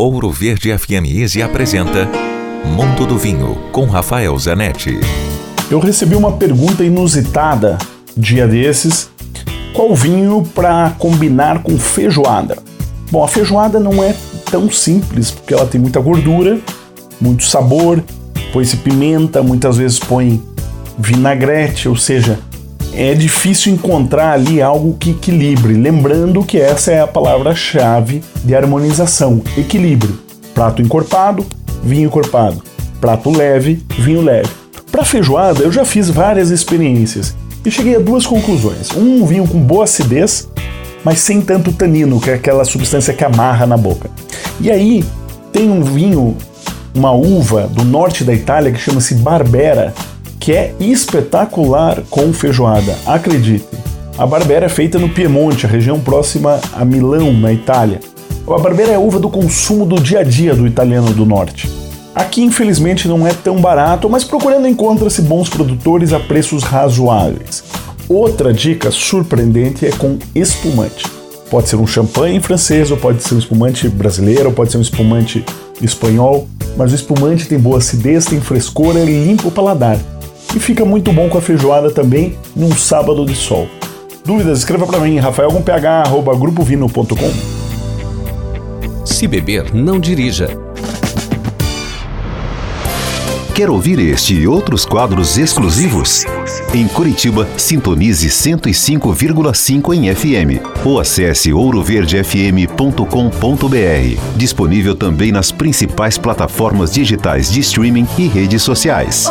Ouro Verde FM Easy apresenta Mundo do Vinho com Rafael Zanetti. Eu recebi uma pergunta inusitada dia desses: qual vinho para combinar com feijoada? Bom, a feijoada não é tão simples porque ela tem muita gordura, muito sabor, põe-se pimenta, muitas vezes põe vinagrete, ou seja, é difícil encontrar ali algo que equilibre. Lembrando que essa é a palavra-chave de harmonização: equilíbrio. Prato encorpado, vinho encorpado. Prato leve, vinho leve. Para feijoada, eu já fiz várias experiências e cheguei a duas conclusões. Um vinho com boa acidez, mas sem tanto tanino, que é aquela substância que amarra na boca. E aí tem um vinho, uma uva do norte da Itália que chama-se Barbera, que é espetacular com feijoada. Acredite, a Barbera é feita no Piemonte, a região próxima a Milão, na Itália. A Barbera é uva do consumo do dia a dia do italiano do norte. Aqui, infelizmente, não é tão barato, mas procurando encontra-se bons produtores a preços razoáveis. Outra dica surpreendente é com espumante. Pode ser um champanhe francês, ou pode ser um espumante brasileiro, ou pode ser um espumante espanhol, mas o espumante tem boa acidez, tem frescor e limpa o paladar. E fica muito bom com a feijoada também num sábado de sol. Dúvidas? Escreva para mim, rafael.ph@grupovino.com. Se beber, não dirija. Quer ouvir este e outros quadros exclusivos? Em Curitiba, sintonize 105,5 em FM ou acesse ouroverdefm.com.br. Disponível também nas principais plataformas digitais de streaming e redes sociais.